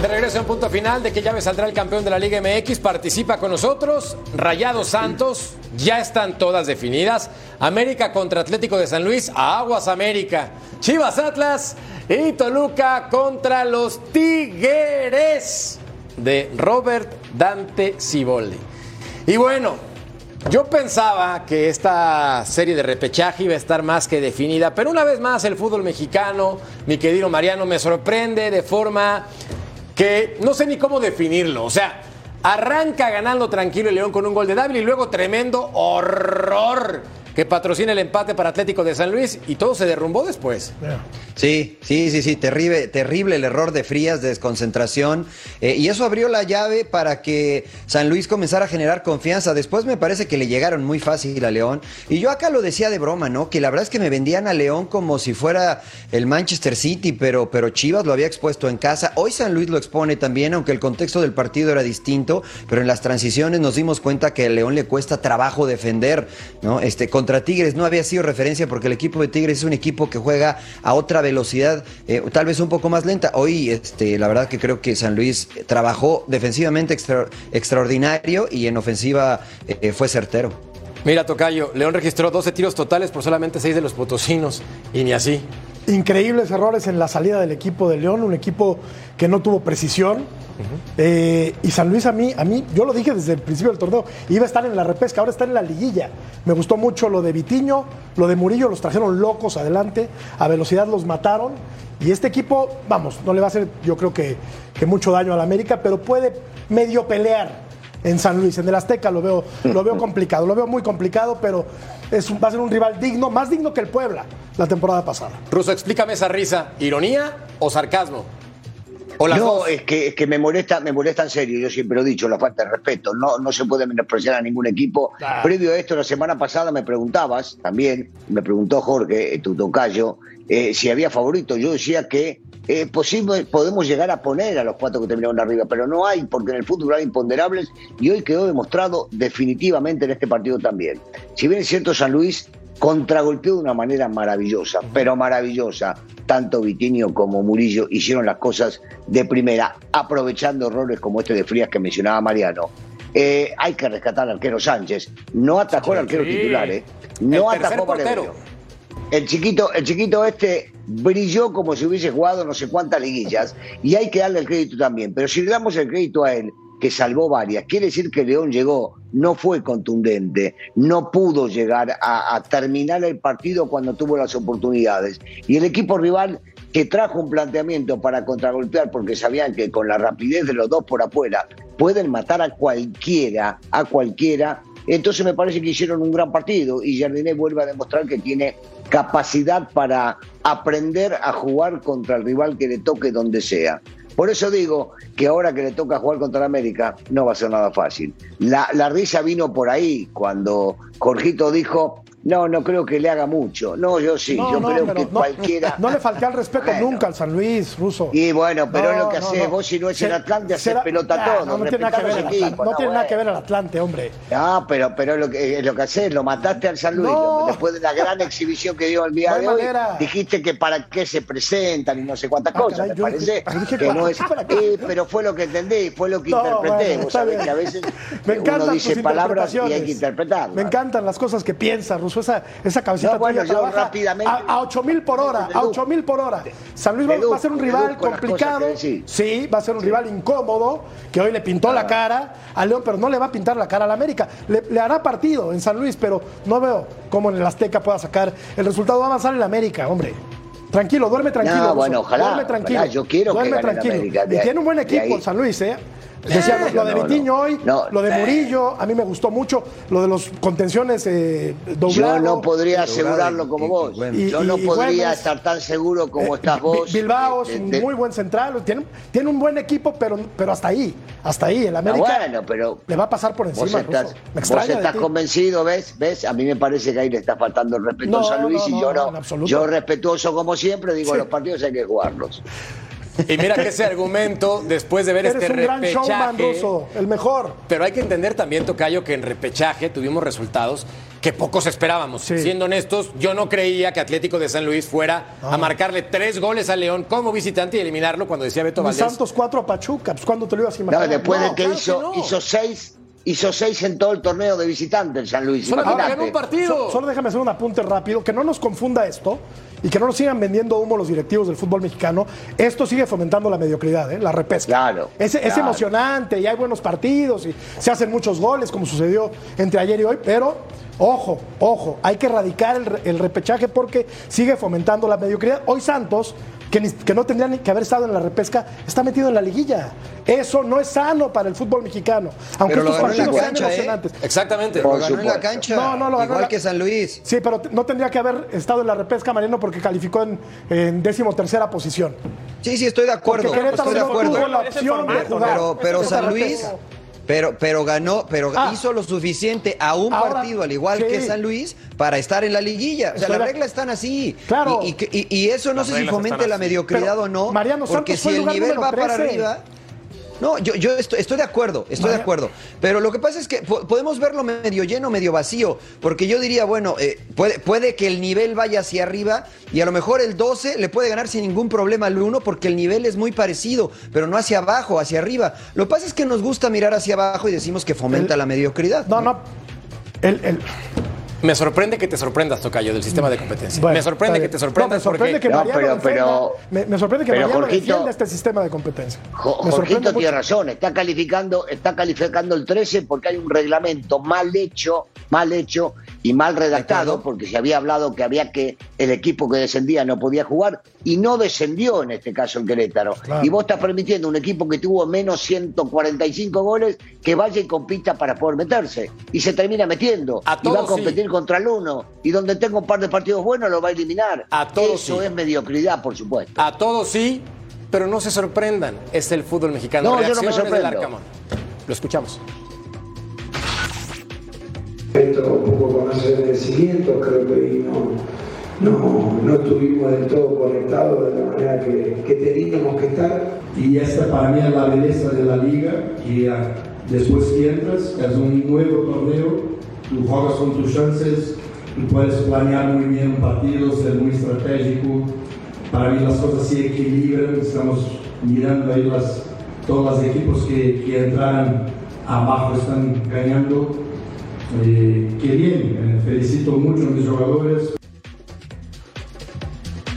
De regreso un punto final de que llave saldrá el campeón de la Liga MX. Participa con nosotros. Rayados Santos. Ya están todas definidas. América contra Atlético de San Luis. Aguas América. Chivas Atlas. Y Toluca contra los Tigres de Robert Dante Ciboldi. Y bueno, yo pensaba que esta serie de repechaje iba a estar más que definida, pero una vez más el fútbol mexicano, mi querido Mariano, me sorprende de forma que no sé ni cómo definirlo. O sea, arranca ganando tranquilo el León con un gol de Dávila y luego tremendo horror que patrocina el empate para Atlético de San Luis y todo se derrumbó después. Sí, sí, sí, sí, terrible, terrible el error de Frías, de desconcentración. eh, y eso abrió la llave para que San Luis comenzara a generar confianza. Después me parece que le llegaron muy fácil a León. Y yo acá lo decía de broma, ¿no? Que la verdad es que me vendían a León como si fuera el Manchester City, pero, pero Chivas lo había expuesto en casa. Hoy San Luis lo expone también, aunque el contexto del partido era distinto, pero en las transiciones nos dimos cuenta que a León le cuesta trabajo defender, ¿no? Este, contra Tigres no había sido referencia porque el equipo de Tigres es un equipo que juega a otra velocidad, eh, tal vez un poco más lenta. Hoy, este, la verdad que creo que San Luis trabajó defensivamente extra- extraordinario y en ofensiva eh, fue certero. Mira, Tocayo, León registró 12 tiros totales por solamente 6 de los potosinos y ni así. Increíbles errores en la salida del equipo de León, un equipo que no tuvo precisión. Eh, y San Luis a mí, a mí, yo lo dije desde el principio del torneo, iba a estar en la repesca, ahora está en la liguilla. Me gustó mucho lo de Vitiño, lo de Murillo, los trajeron locos adelante, a velocidad los mataron. Y este equipo, vamos, no le va a hacer yo creo que, que mucho daño a la América, pero puede medio pelear en San Luis, en el Azteca lo veo, lo veo complicado, lo veo muy complicado, pero es, un- va a ser un rival digno, más digno que el Puebla la temporada pasada. Ruso, explícame esa risa. ¿Ironía o sarcasmo? O las no, dos. es que, es que me molesta, me molesta en serio, yo siempre lo he dicho, la falta de respeto. No, no se puede menospreciar a ningún equipo. Claro. Previo a esto, la semana pasada me preguntabas, también, me preguntó Jorge, eh, tu tocayo, eh, si había favorito. Yo decía que es posible, podemos llegar a poner a los cuatro que terminaron arriba, pero no hay, porque en el fútbol hay imponderables y hoy quedó demostrado definitivamente en este partido también. Si bien es cierto, San Luis contragolpeó de una manera maravillosa, pero maravillosa. Tanto Vitinho como Murillo hicieron las cosas de primera, aprovechando errores como este de Frías que mencionaba Mariano. Eh, hay que rescatar al arquero Sánchez. No atajó al arquero Sí. titular, ¿eh? No El atajó. El chiquito, el chiquito este brilló como si hubiese jugado no sé cuántas liguillas y hay que darle el crédito también. Pero si le damos el crédito a él, que salvó varias, quiere decir que León llegó, no fue contundente, no pudo llegar a, a terminar el partido cuando tuvo las oportunidades. Y el equipo rival que trajo un planteamiento para contragolpear porque sabían que con la rapidez de los dos por afuera pueden matar a cualquiera, a cualquiera, entonces me parece que hicieron un gran partido y Jardiné vuelve a demostrar que tiene capacidad para aprender a jugar contra el rival que le toque donde sea. Por eso digo que ahora que le toca jugar contra América no va a ser nada fácil. La, la risa vino por ahí cuando Jorgito dijo, no, no creo que le haga mucho. No, yo sí, No, yo no, creo que no- cualquiera... No le falté al respeto Bueno. nunca al San Luis, Ruso. Y bueno, pero es lo que No, haces no. vos si no es Se- Atlante, haces pelota Nah, todo. No, no tiene nada que ver el Atlante, equipos, no tiene nada que ver el Atlante, hombre. Ah, pero, pero lo que, lo que haces, lo mataste al San Luis. No. Después de la gran exhibición que dio el día No de hoy, manera. dijiste que para qué se presentan y no sé cuántas Ah, cosas. caray, me yo parece dije- que no es. Eh, pero fue lo que entendí, fue lo que No, interpreté. bueno, Vos sabés que a veces uno dice palabras y hay que interpretarlas. Me encantan las cosas que piensa, Ruso. Esa, esa cabecita No, bueno, tuya trabaja rápidamente- a, a 8 mil por hora, a 8 mil por hora. San Luis va, a ser un rival complicado. que. Sí, va a ser un rival incómodo, que hoy le pintó la cara a León, pero no le va a pintar la cara al América. Le, le hará partido en San Luis, pero no veo cómo en el Azteca pueda sacar el resultado. Va a avanzar el América, hombre. Tranquilo, duerme tranquilo. No, bueno, ojalá, Duerme tranquilo. ojalá. Yo quiero que duerme gane el tranquilo. América. Y tiene un buen equipo San Luis, ¿eh? Decíamos, lo de no, Vitiño no. hoy, No, lo de eh. Murillo, a mí me gustó mucho, lo de los contenciones eh, doblados. Yo no podría asegurarlo como y- vos. y bueno. Y- Yo no podría estar tan seguro como Eh, estás vos. Bilbao eh, es un muy buen central, tiene, tiene un buen equipo, pero, pero hasta ahí, hasta ahí. El Ah, América bueno, pero le va a pasar por Vos encima. estás, Russo. Me vos estás convencido, ¿ves? ¿ves? A mí me parece que ahí le está faltando el respeto No, a San Luis no, y yo no, no. en absoluto. Yo respetuoso como siempre, digo, Sí. los partidos hay que jugarlos. Y mira que ese argumento, después de ver Eres este un gran showman, repechaje. Ruso, el mejor. Pero hay que entender también, Tocayo, que en repechaje tuvimos resultados que pocos esperábamos. Sí. Siendo honestos, yo no creía que Atlético de San Luis fuera a marcarle tres goles a León como visitante y eliminarlo cuando decía Beto Valdés. Santos 4 a Pachuca. Pues cuando te lo ibas a No, imaginar. después No, de que claro hizo, que no. hizo seis, hizo seis en todo el torneo de visitante el San Luis. Un partido. Solo déjame hacer un apunte rápido, que no nos confunda esto y que no nos sigan vendiendo humo los directivos del fútbol mexicano. Esto sigue fomentando la mediocridad, ¿eh? la repesca. Claro, Es, emocionante y hay buenos partidos y se hacen muchos goles, como sucedió entre ayer y hoy, pero ojo, ojo, hay que erradicar el repechaje porque sigue fomentando la mediocridad. Hoy Santos, que, ni- que no tendría ni que haber estado en la repesca, está metido en la liguilla. Eso no es sano para el fútbol mexicano. Aunque Pero estos partidos sean cancha, ¿eh? emocionantes. Exactamente. Por Lo ganó en la cancha. No, no, lo ganó Igual la- que San Luis. Sí, pero no tendría que haber estado en la repesca, Mariano, porque calificó en, en décimo tercera posición. Sí, sí, estoy de acuerdo. Porque Querétaro Estoy de no acuerdo. tuvo la Es el opción de formato, jugar. Pero, San Luis, repesca. Pero, pero ganó, pero Ah. hizo lo suficiente a un Ahora, partido, al igual sí. que San Luis, para estar en la liguilla. O sea, las reglas están así. Claro. Y, y que- y- y eso no Las sé si fomente la mediocridad Pero, o no. Mariano, porque Santos si el el lugar nivel va para 13. arriba. No, yo, yo estoy, estoy de acuerdo, estoy de acuerdo. Pero lo que pasa es que po- podemos verlo medio lleno, medio vacío. Porque yo diría, bueno, eh, puede, puede que el nivel vaya hacia arriba y a lo mejor el 12 le puede ganar sin ningún problema al 1 porque el nivel es muy parecido, pero no hacia abajo, hacia arriba. Lo que pasa es que nos gusta mirar hacia abajo y decimos que fomenta El- la mediocridad. No, no. El, el- Me sorprende que te sorprendas, Tocayo, del sistema de competencia. bueno, me sorprende que te sorprendas No, me sorprende porque... que No, pero- defienda- pero- me, me sorprende que pero, Mariano Jorgito- defienda este sistema de competencia. Jo- Jorgito tiene razón, está calificando, está calificando el 13 porque hay un reglamento mal hecho, mal hecho y mal redactado, porque se había hablado que había que el equipo que descendía no podía jugar y no descendió en este caso el Querétaro. Claro. Y vos estás permitiendo un equipo que tuvo menos 145 goles que vaya y compita para poder meterse y se termina metiendo A y va a competir sí. contra el uno y donde tenga un par de partidos buenos lo va a eliminar. A todos Eso sí. es mediocridad, por supuesto. A todos sí, pero no se sorprendan. Es el fútbol mexicano. No, yo no me sorprendo. Arcamón. Lo escuchamos. Esto un poco con los agradecimientos, creo que ahí no, no, no estuvimos del todo conectados de la manera que, que teníamos que estar. Y esta para mí es la belleza de la liga ah, después que entras, es un nuevo torneo, tú juegas con tus chances, tú puedes planear muy bien un partido, ser muy estratégico. Para mí las cosas se equilibran, estamos mirando ahí las, todos los equipos que, que entran abajo están ganando. Eh, bien, eh, felicito mucho a mis jugadores.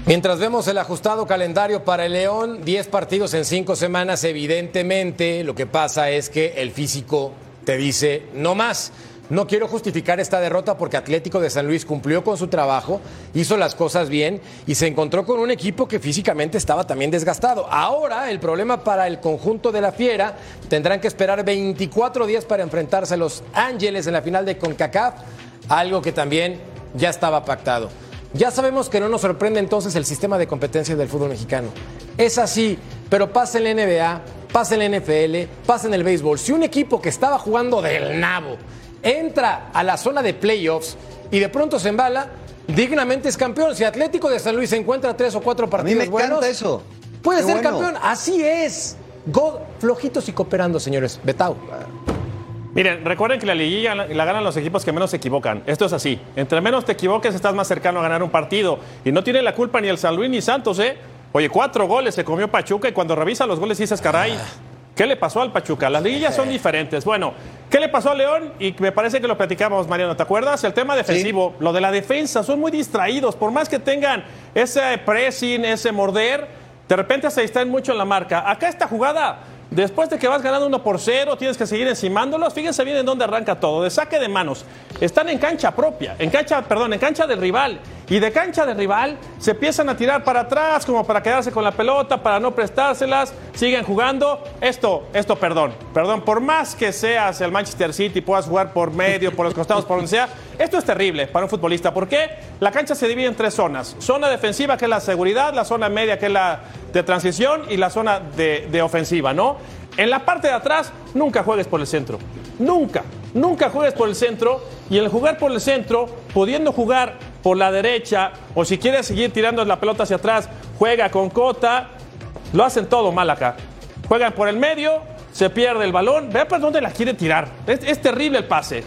Mientras vemos el ajustado calendario para el León, 10 partidos en 5 semanas, evidentemente lo que pasa es que el físico te dice no más. No quiero justificar esta derrota porque Atlético de San Luis cumplió con su trabajo, hizo las cosas bien y se encontró con un equipo que físicamente estaba también desgastado. Ahora el problema para el conjunto de la Fiera tendrán que esperar 24 días para enfrentarse a los Ángeles en la final de CONCACAF, algo que también ya estaba pactado. Ya sabemos que no nos sorprende entonces el sistema de competencia del fútbol mexicano. Es así, pero pasa en la NBA, pasa en la NFL, pasa en el béisbol. Si un equipo que estaba jugando del nabo entra a la zona de playoffs y de pronto se embala, dignamente es campeón. Si Atlético de San Luis se encuentra tres o cuatro A mí partidos me encanta buenos, eso. puede Qué ser bueno. campeón. Así es. Go, flojitos y cooperando, señores. Betao. Miren, recuerden que la liguilla la, la ganan los equipos que menos se equivocan. Esto es así. Entre menos te equivoques, estás más cercano a ganar un partido. Y no tiene la culpa ni el San Luis ni Santos, ¿eh? Oye, cuatro goles se comió Pachuca y cuando revisa los goles dices, caray, ¿qué le pasó al Pachuca? Las liguillas son diferentes. Bueno, ¿qué le pasó a León? Y me parece que lo platicamos, Mariano, ¿te acuerdas? El tema defensivo, lo de la defensa, son muy distraídos. Por más que tengan ese pressing, ese morder, de repente se distraen mucho en la marca. Acá esta jugada, después de que vas ganando uno por cero, tienes que seguir encimándolos. Fíjense bien en dónde arranca todo, de saque de manos. Están en cancha propia, en cancha, perdón, en cancha del rival. Y de cancha del rival se empiezan a tirar para atrás, como para quedarse con la pelota, para no prestárselas, siguen jugando. Esto, esto, perdón, perdón, por más que seas el Manchester City, puedas jugar por medio, por los costados, por donde sea, esto es terrible para un futbolista. ¿Por qué? La cancha se divide en tres zonas. Zona defensiva, que es la seguridad, la zona media, que es la de transición, y la zona de, de ofensiva, ¿no? En la parte de atrás, nunca juegues por el centro. Nunca, nunca juegues por el centro. Y el jugar por el centro, pudiendo jugar por la derecha, o si quieres seguir tirando la pelota hacia atrás, juega con Cota. Lo hacen todo mal acá. Juegan por el medio, se pierde el balón. Vea por dónde la quiere tirar. Es, es terrible el pase.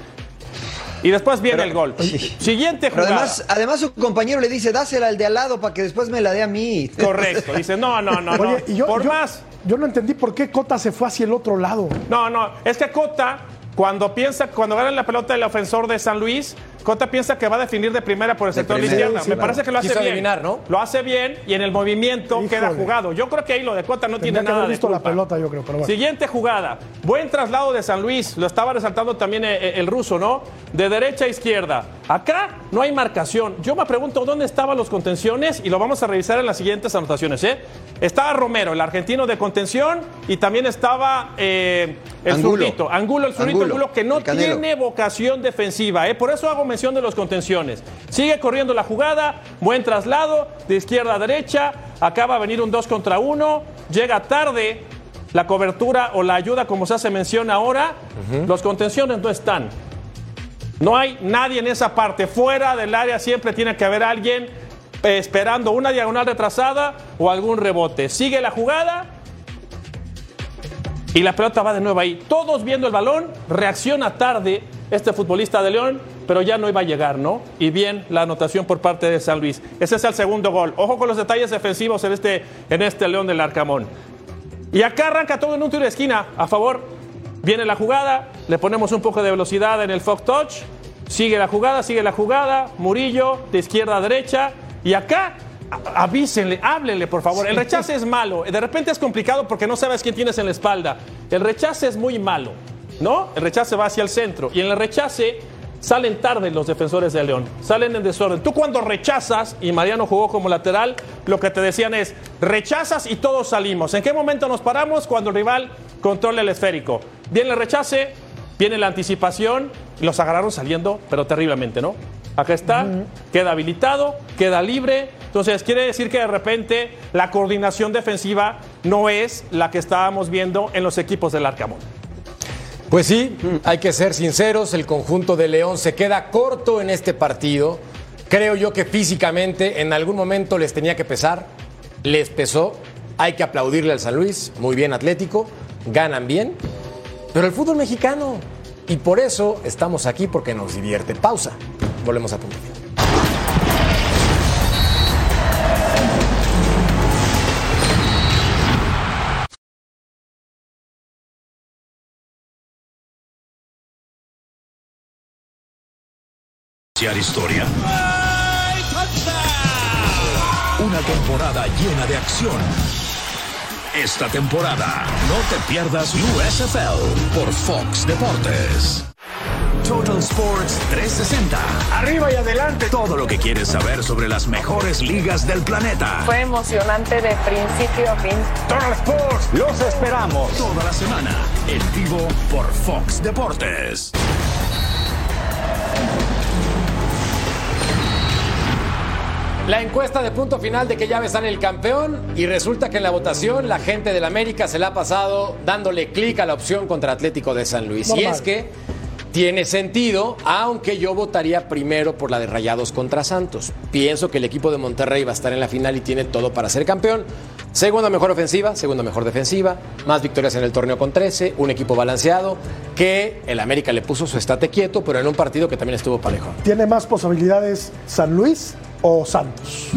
Y después viene el gol. Siguiente Pero jugada. además, además su compañero le dice, dásela al de al lado para que después me la dé a mí. Correcto. Dice, no, no, no, no. Oye, y yo, por yo- más. yo no entendí por qué Cota se fue hacia el otro lado. No, no. Es que Cota, cuando piensa, cuando gana la pelota el ofensor de San Luis, Cota piensa que va a definir de primera por el De sector de la izquierda. sí, Me claro. parece que lo hace Quiso bien. adivinar, ¿no? Lo hace bien y en el movimiento queda jugado. Yo creo que ahí lo de Cota no Tendría tiene que haber nada de visto la culpa. pelota, yo creo, pero bueno. Siguiente jugada. Buen traslado de San Luis. Lo estaba resaltando también eh, eh, el ruso, ¿no? De derecha a izquierda. Acá no hay marcación. Yo me pregunto dónde estaban los contenciones y lo vamos a revisar en las siguientes anotaciones, ¿eh? Estaba Romero, el argentino de contención, y también estaba eh, el Angulo. zurdito. Angulo, el zurdito Angulo, Angulo, que no tiene vocación defensiva, ¿eh? Por eso hago mención de los contenciones. Sigue corriendo la jugada, buen traslado, de izquierda a derecha, acaba a venir un 2 contra 1, llega tarde la cobertura o la ayuda, como se hace mención ahora, los contenciones no están. No hay nadie en esa parte. Fuera del área siempre tiene que haber alguien eh, esperando una diagonal retrasada o algún rebote. Sigue la jugada y la pelota va de nuevo ahí. Todos viendo el balón, reacciona tarde este futbolista de León, pero ya no iba a llegar, ¿no? Y bien la anotación por parte de San Luis. Ese es el segundo gol. Ojo con los detalles defensivos en este, en este León del Arcamón. Y acá arranca todo en un tiro de esquina. A favor, viene la jugada, le ponemos un poco de velocidad en el Fox Touch. Sigue la jugada, sigue la jugada. Murillo, de izquierda a derecha. Y acá, avísenle, háblenle, por favor. El rechace es malo. De repente es complicado porque no sabes quién tienes en la espalda. El rechace es muy malo, ¿no? El rechace va hacia el centro. Y en el rechace salen tarde los defensores de León. Salen en desorden. Tú cuando rechazas, y Mariano jugó como lateral, lo que te decían es, rechazas y todos salimos. ¿En qué momento nos paramos? Cuando el rival controla el esférico. Viene el rechace, viene la anticipación, y los agarraron saliendo, pero terriblemente, ¿no? Acá está, queda habilitado, queda libre. Entonces, quiere decir que de repente la coordinación defensiva no es la que estábamos viendo en los equipos del Arcamón. Pues sí, hay que ser sinceros, el conjunto de León se queda corto en este partido. Creo yo que físicamente en algún momento les tenía que pesar, les pesó. Hay que aplaudirle al San Luis, muy bien atlético, ganan bien. Pero el fútbol mexicano, y por eso estamos aquí porque nos divierte. Pausa, volvemos a punto. ¿Iniciar historia? Una temporada llena de acción. Esta temporada, no te pierdas USFL por Fox Deportes. Total Sports 360. Arriba y adelante. Todo lo que quieres saber sobre las mejores ligas del planeta. Fue emocionante de principio a fin. Total Sports. Los esperamos. Toda la semana. En vivo por Fox Deportes. La encuesta de punto final de que llave sale el campeón y resulta que en la votación la gente del América se la ha pasado dándole clic a la opción contra Atlético de San Luis. Y es que tiene sentido, aunque yo votaría primero por la de Rayados contra Santos. Pienso que el equipo de Monterrey va a estar en la final y tiene todo para ser campeón. Segunda mejor ofensiva, segunda mejor defensiva, más victorias en el torneo con 13, un equipo balanceado que el América le puso su estate quieto, pero en un partido que también estuvo parejo. ¿Tiene más posibilidades San Luis o Santos?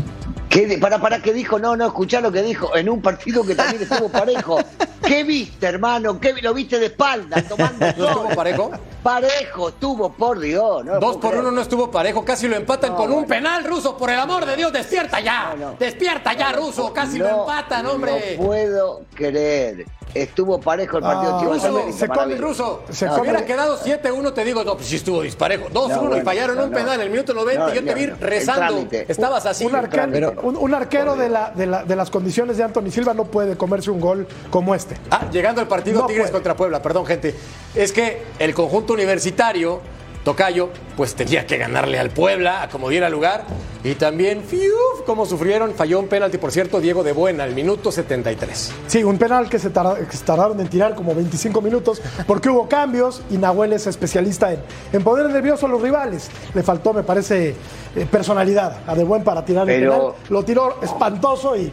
¿Qué para, para, ¿qué dijo? No, no, escuchá lo que dijo. En un partido que también estuvo parejo. ¿Qué viste, hermano? ¿Qué vi- lo viste de espalda tomando ¿No estuvo parejo? Parejo, estuvo, por Dios. No Dos por creer. uno no estuvo parejo, casi lo empatan No, con un penal ruso, por el amor de Dios, despierta ya, No, no. despierta ya ruso, casi lo empatan, hombre. No puedo creer. Estuvo parejo el partido Ah, Chivas Ruso, América, se come maravilloso. ruso. Se hubiera quedado 7-1, te digo, no, pues sí estuvo disparejo. 2-1 No, y fallaron no, un penal en el minuto 90 No, y yo te vi no. El rezando. Estabas así. un, arquero, Pero- un, un arquero de, la- de la- de las condiciones de Anthony Silva no puede comerse un gol como este. Ah, llegando al partido No Tigres puede. contra Puebla, perdón, gente. Es que el conjunto universitario, Tocayo, pues tenía que ganarle al Puebla a como diera lugar. Y también, fiuf, cómo sufrieron, falló un penalti, por cierto, Diego de Buena, al minuto 73. Sí, un penal que se, tarda- que se tardaron en tirar como 25 minutos porque hubo cambios y Nahuel es especialista en, en poner nervioso a los rivales. Le faltó, me parece, eh, personalidad a De Buen para tirar el penal. Lo tiró espantoso y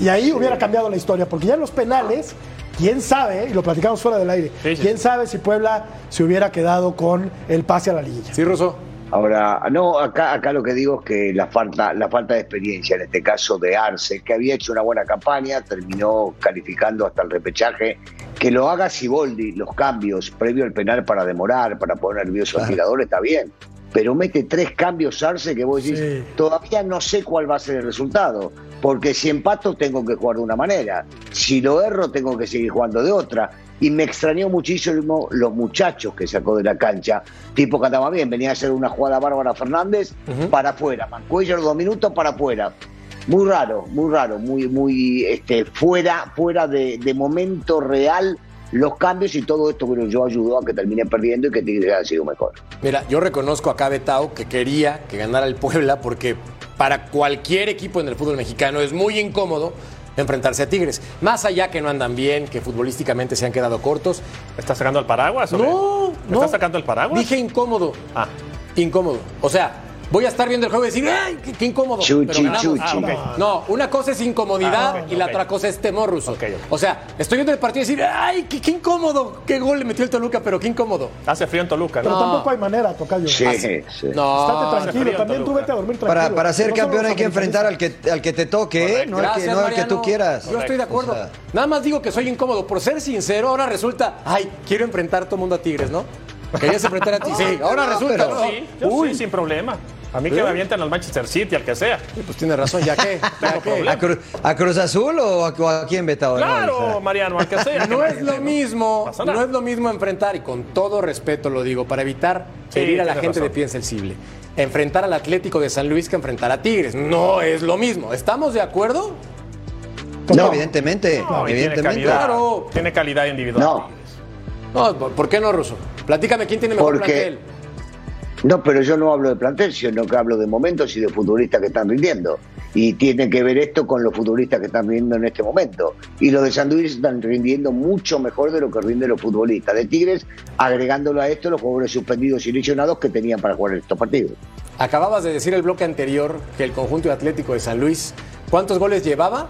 Y ahí hubiera cambiado la historia, porque ya en los penales, quién sabe, y lo platicamos fuera del aire, Sí, sí. quién sabe si Puebla se hubiera quedado con el pase a la liguilla. Sí, Russo. Ahora, no, acá, acá lo que digo es que la falta, la falta de experiencia, en este caso de Arce, que había hecho una buena campaña, terminó calificando hasta el repechaje, que lo haga Siboldi, los cambios previo al penal para demorar, para poner nervioso al tirador, está bien. Pero mete tres cambios Arce que vos decís, Sí. todavía no sé cuál va a ser el resultado. Porque si empato tengo que jugar de una manera, si lo erro tengo que seguir jugando de otra. Y me extrañó muchísimo los muchachos que sacó de la cancha, tipo que andaba bien, venía a hacer una jugada Bárbara Fernández para afuera, Mancuellar dos minutos para afuera. Muy raro, muy raro, muy, muy este, fuera, fuera de, de momento real los cambios y todo esto creo yo ayudó a que termine perdiendo y que Tigres haya sido mejor. Mira, yo reconozco acá a Betao que quería que ganara el Puebla porque para cualquier equipo en el fútbol mexicano es muy incómodo enfrentarse a Tigres. Más allá que no andan bien, que futbolísticamente se han quedado cortos. ¿Me estás sacando el paraguas? o qué? No, ¿Me no. estás sacando el paraguas? Dije incómodo. Ah. Incómodo. O sea, voy a estar viendo el juego y decir, ¡ay, qué, qué incómodo! Chuchi, Pero ganamos. chuchi. Ah. No, una cosa es incomodidad Ah, y la otra cosa es temor ruso. O sea, estoy viendo el partido y decir, ¡ay, qué, qué incómodo! ¿Qué gol le metió el Toluca? Pero qué incómodo. Hace frío en Toluca, Pero ¿no? tampoco hay manera, Tocayo. Sí, Estate sí. No, tranquilo, también tú vete a dormir tranquilo. Para, para ser No campeón hay que enfrentar al que, al que te toque, ¿eh? no al que, Gracias, no al que Mariano. tú quieras. Yo estoy de acuerdo. O sea, Nada más digo que soy incómodo. Por ser sincero, ahora resulta, ay, quiero enfrentar todo el mundo a Tigres, ¿no? Querías enfrentar a ti. Sí, ahora resulta. pero- ¿no? Sí, yo Uy, sí, sin problema. A mí que me avientan al Manchester City, al que sea. pues tiene razón, ¿ya qué? ¿Ya qué? ¿A, Cru- a Cruz Azul o a, o a quién Betao? No, Claro, Mariano, al que sea. No es lo mismo, no es lo mismo enfrentar, y con todo respeto lo digo, para evitar Sí, herir a la gente razón. de pie sensible. Enfrentar al Atlético de San Luis que enfrentar a Tigres. No es lo mismo. ¿Estamos de acuerdo? no, evidentemente, No, tiene evidentemente. calidad, Claro. tiene calidad individual. No. No, ¿por qué no, Ruso? Platícame quién tiene mejor Porque- plantel. No, pero yo no hablo de plantel, sino que hablo de momentos y de futbolistas que están rindiendo. Y tiene que ver esto con los futbolistas que están rindiendo en este momento. Y los de San Luis están rindiendo mucho mejor de lo que rinden los futbolistas de Tigres, agregándolo a esto los jugadores suspendidos y lesionados que tenían para jugar estos partidos. Acababas de decir el bloque anterior que el conjunto Atlético de San Luis, ¿cuántos goles llevaba?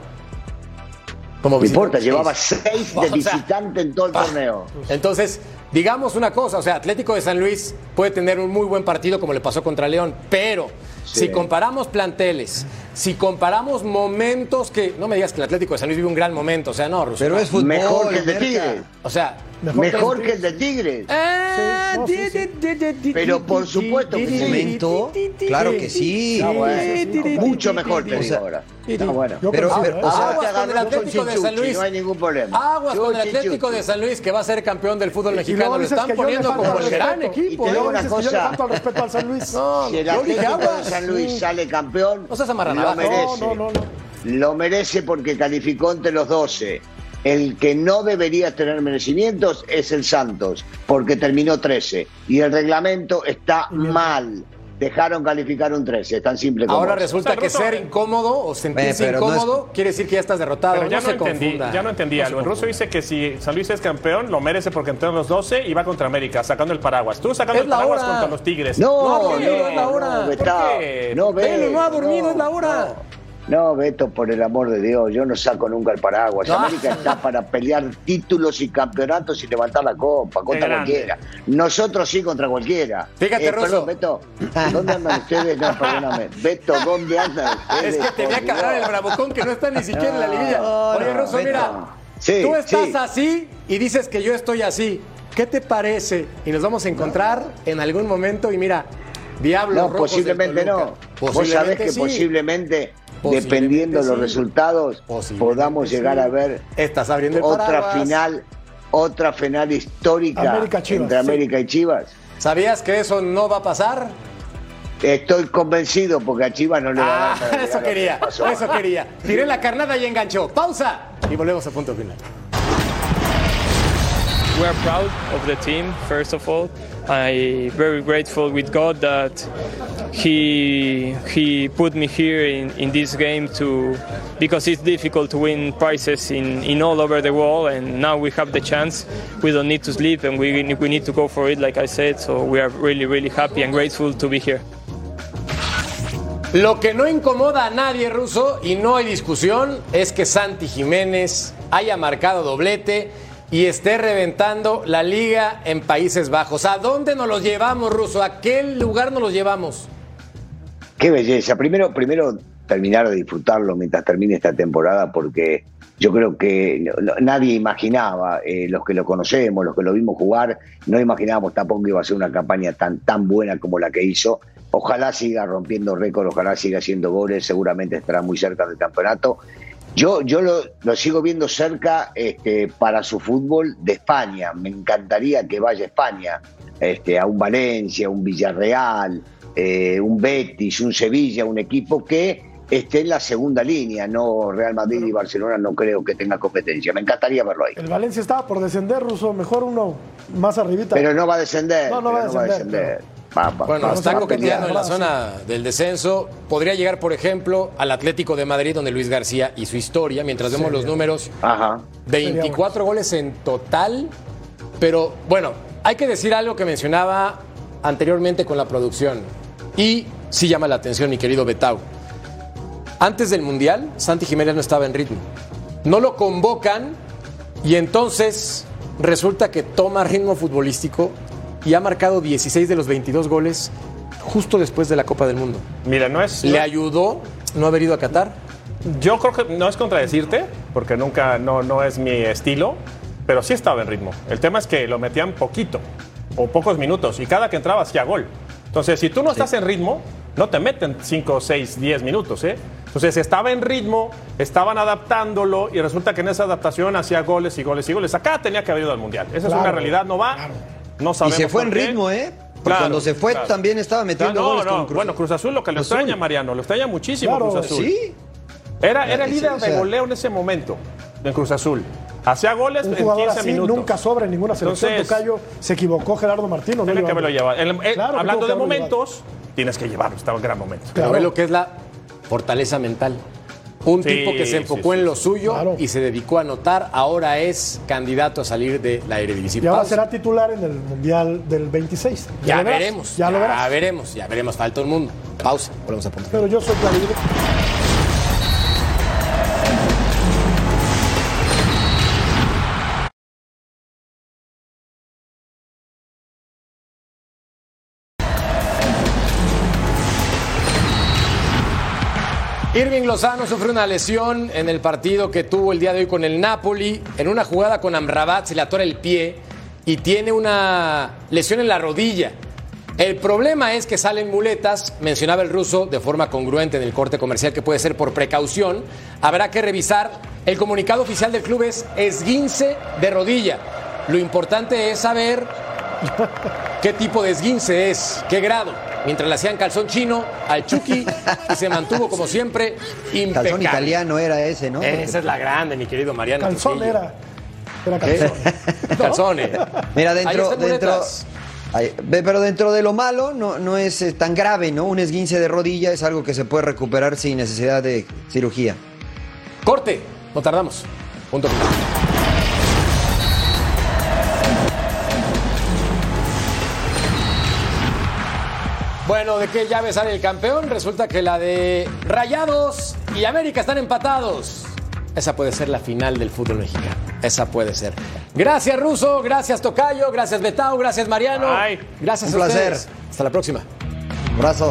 Como No importa, llevaba Seis. de visitante en todo el ah, torneo. Entonces, digamos una cosa, o sea, Atlético de San Luis puede tener un muy buen partido como le pasó contra León, pero Sí. si comparamos planteles, si comparamos momentos que, no me digas que el Atlético de San Luis vive un gran momento, o sea, no, Russo, Pero es fútbol. Mejor que el de Merca. Tigres. o sea, Mejor que el de Tigres. ah, no, sí, sí. Pero por supuesto que di- claro que sí. Bueno. Mucho mejor te di- digo ahora. Bueno. Pero- ¿eh? o sea, Aguas te con el Atlético de San Luis. No hay ningún problema. Aguas con el Atlético de San Luis que va a ser campeón del fútbol mexicano. Lo están poniendo como el gran equipo. Y te digo una yo cosa. respeto al San Luis. Si el Atlético de aguas. San Luis sale campeón, No No, merece. no, no, no. Lo merece porque calificó entre los 12. El que no debería tener merecimientos es el Santos, porque terminó 13. Y el reglamento está mal. Dejaron calificar un 13, es tan simple como Ahora eso. resulta que ser incómodo o sentirse Eh, no es- incómodo quiere decir que ya estás derrotado. Pero ya no, no, se entendí, confunda. ya no entendí se algo. El ruso dice que si San Luis es campeón, lo merece porque entró en los 12 y va contra América, sacando el paraguas. Tú sacando Es el paraguas hora. contra los Tigres. No, No ha no, dormido, es la hora. no, ¿Por Betao, qué? no, no ha dormido, no, es la hora. No. Beto, por el amor de Dios, yo no saco nunca el paraguas. No. América está para pelear títulos y campeonatos y levantar la copa contra cualquiera. Nosotros sí contra cualquiera. Fíjate, Eh. Perdón, Beto, ¿dónde andan ustedes? No, perdóname. Beto, ¿dónde andan ustedes? Es que tenía Por que agarrar el bravucón que no está ni siquiera en la liguilla. Oye, Beto. mira. Sí, tú estás sí. así y dices que yo estoy así. ¿Qué te parece? Y nos vamos a encontrar en algún momento y mira, Diablos No, posiblemente no. Toluca. Vos sabés Posiblemente que sí. posiblemente, Posiblemente dependiendo de los sí. resultados, podamos sí. llegar a ver Estás abriendo otra paraguas. final, otra final histórica América Chivas, entre sí. América y Chivas. ¿Sabías que eso no va a pasar? Estoy convencido porque a Chivas no le va a Ah, dar nada. eso quería, eso quería. Tiré la carnada y enganchó. Pausa y volvemos a punto final. We are proud of the team, first of all. I'm very grateful with God that He He put me here in, in this game to because it's difficult to win prizes in, in all over the world, and now we have the chance. We don't need to sleep, and we we need to go for it, like I said. So we are really really happy and grateful to be here. Lo que no incomoda a nadie, Ruso, y no hay discusión, es que Santi Jiménez haya marcado doblete y esté reventando la liga en Países Bajos. ¿A dónde nos los llevamos, Ruso? ¿A qué lugar nos los llevamos? Qué belleza. Primero, primero terminar de disfrutarlo mientras termine esta temporada, porque yo creo que nadie imaginaba, eh, los que lo conocemos, los que lo vimos jugar, no imaginábamos tampoco que iba a ser una campaña tan, tan buena como la que hizo. Ojalá siga rompiendo récord, ojalá siga haciendo goles, seguramente estará muy cerca del campeonato. Yo, yo lo, lo sigo viendo cerca este, para su fútbol de España. Me encantaría que vaya a España, este, a un Valencia, un Villarreal, eh, un Betis, un Sevilla, un equipo que esté en la segunda línea. No Real Madrid y Barcelona no creo que tenga competencia. Me encantaría verlo ahí. El Valencia estaba por descender, Ruso. Mejor uno más arribita. Pero no va a descender. No, no va a pero descender, Va- va- Bueno, va- está va a coqueteando en la zona del descenso. Podría llegar, por ejemplo, al Atlético de Madrid, donde Luis García y su historia, mientras vemos los números, Ajá. 24 goles en total. Pero bueno, hay que decir algo que mencionaba anteriormente con la producción. Y sí llama la atención, mi querido Betau. Antes del Mundial, Santi Jiménez no estaba en ritmo. No lo convocan y entonces resulta que toma ritmo futbolístico y ha marcado 16 de los 22 goles justo después de la Copa del Mundo. Mira, no es. ¿Le ayudó no haber ido a Qatar? Yo creo que no es contradecirte, porque nunca, no, no es mi estilo, pero sí estaba en ritmo. El tema es que lo metían poquito, o pocos minutos, y cada que entraba hacía gol. Entonces, si tú no estás en ritmo, no te meten 5, 6, 10 minutos, ¿eh? Entonces, estaba en ritmo, estaban adaptándolo, y resulta que en esa adaptación hacía goles y goles y goles. Acá tenía que haber ido al Mundial. Esa es Claro, una realidad, no va. No Y sabemos se fue por en qué. ritmo, ¿eh? Porque Claro, cuando se fue claro. también estaba metiendo no, goles no, con Cruz Bueno, Cruz Azul lo que le Azul. extraña, Mariano, lo extraña muchísimo Claro, Cruz Azul. Sí. Era, era Sí, líder o sea- de goleo en ese momento en Cruz Azul. Hacía goles Un en jugador 15 así minutos. nunca sobra en ninguna selección. Entonces- Tocayo se equivocó Gerardo Martino. Tiene que haberlo llevado. El- el- Claro que hablando de momentos, tienes que llevarlo. Estaba en gran momento. Pero ve lo que es la fortaleza mental. Un Sí, tipo que se enfocó sí, en lo sí. suyo Claro. y se dedicó a anotar, ahora es candidato a salir de la Eredivisie. Y ahora será titular en el Mundial del 26. Ya, veremos, Ya lo verás. veremos, ya veremos. Falta un mundo. Pausa, volvemos a punto. Pero yo soy clarividente. Irving Lozano sufre una lesión en el partido que tuvo el día de hoy con el Napoli. En una jugada con Amrabat se le atora el pie y tiene una lesión en la rodilla. El problema es que salen muletas, mencionaba el ruso de forma congruente en el corte comercial que puede ser por precaución. Habrá que revisar. El comunicado oficial del club es esguince de rodilla. Lo importante es saber qué tipo de esguince es, qué grado. Mientras le hacían calzón chino al Chucky y se mantuvo como siempre impecable. Calzón italiano era ese, ¿no? Esa es la grande, mi querido Mariano. Calzón Trujillo. era. Era calzón. Calzones. Mira, dentro, dentro. Ay, pero dentro de lo malo no, no es eh, tan grave, ¿no? Un esguince de rodilla es algo que se puede recuperar sin necesidad de cirugía. Corte, no tardamos. Punto Bueno, ¿de qué llave sale el campeón? Resulta que la de Rayados y América están empatados. Esa puede ser la final del fútbol mexicano. Esa puede ser. Gracias, Ruso. Gracias, Tocayo. Gracias, Betao. Gracias, Mariano. Ay. Gracias Un a placer. ustedes. Hasta la próxima. Abrazo.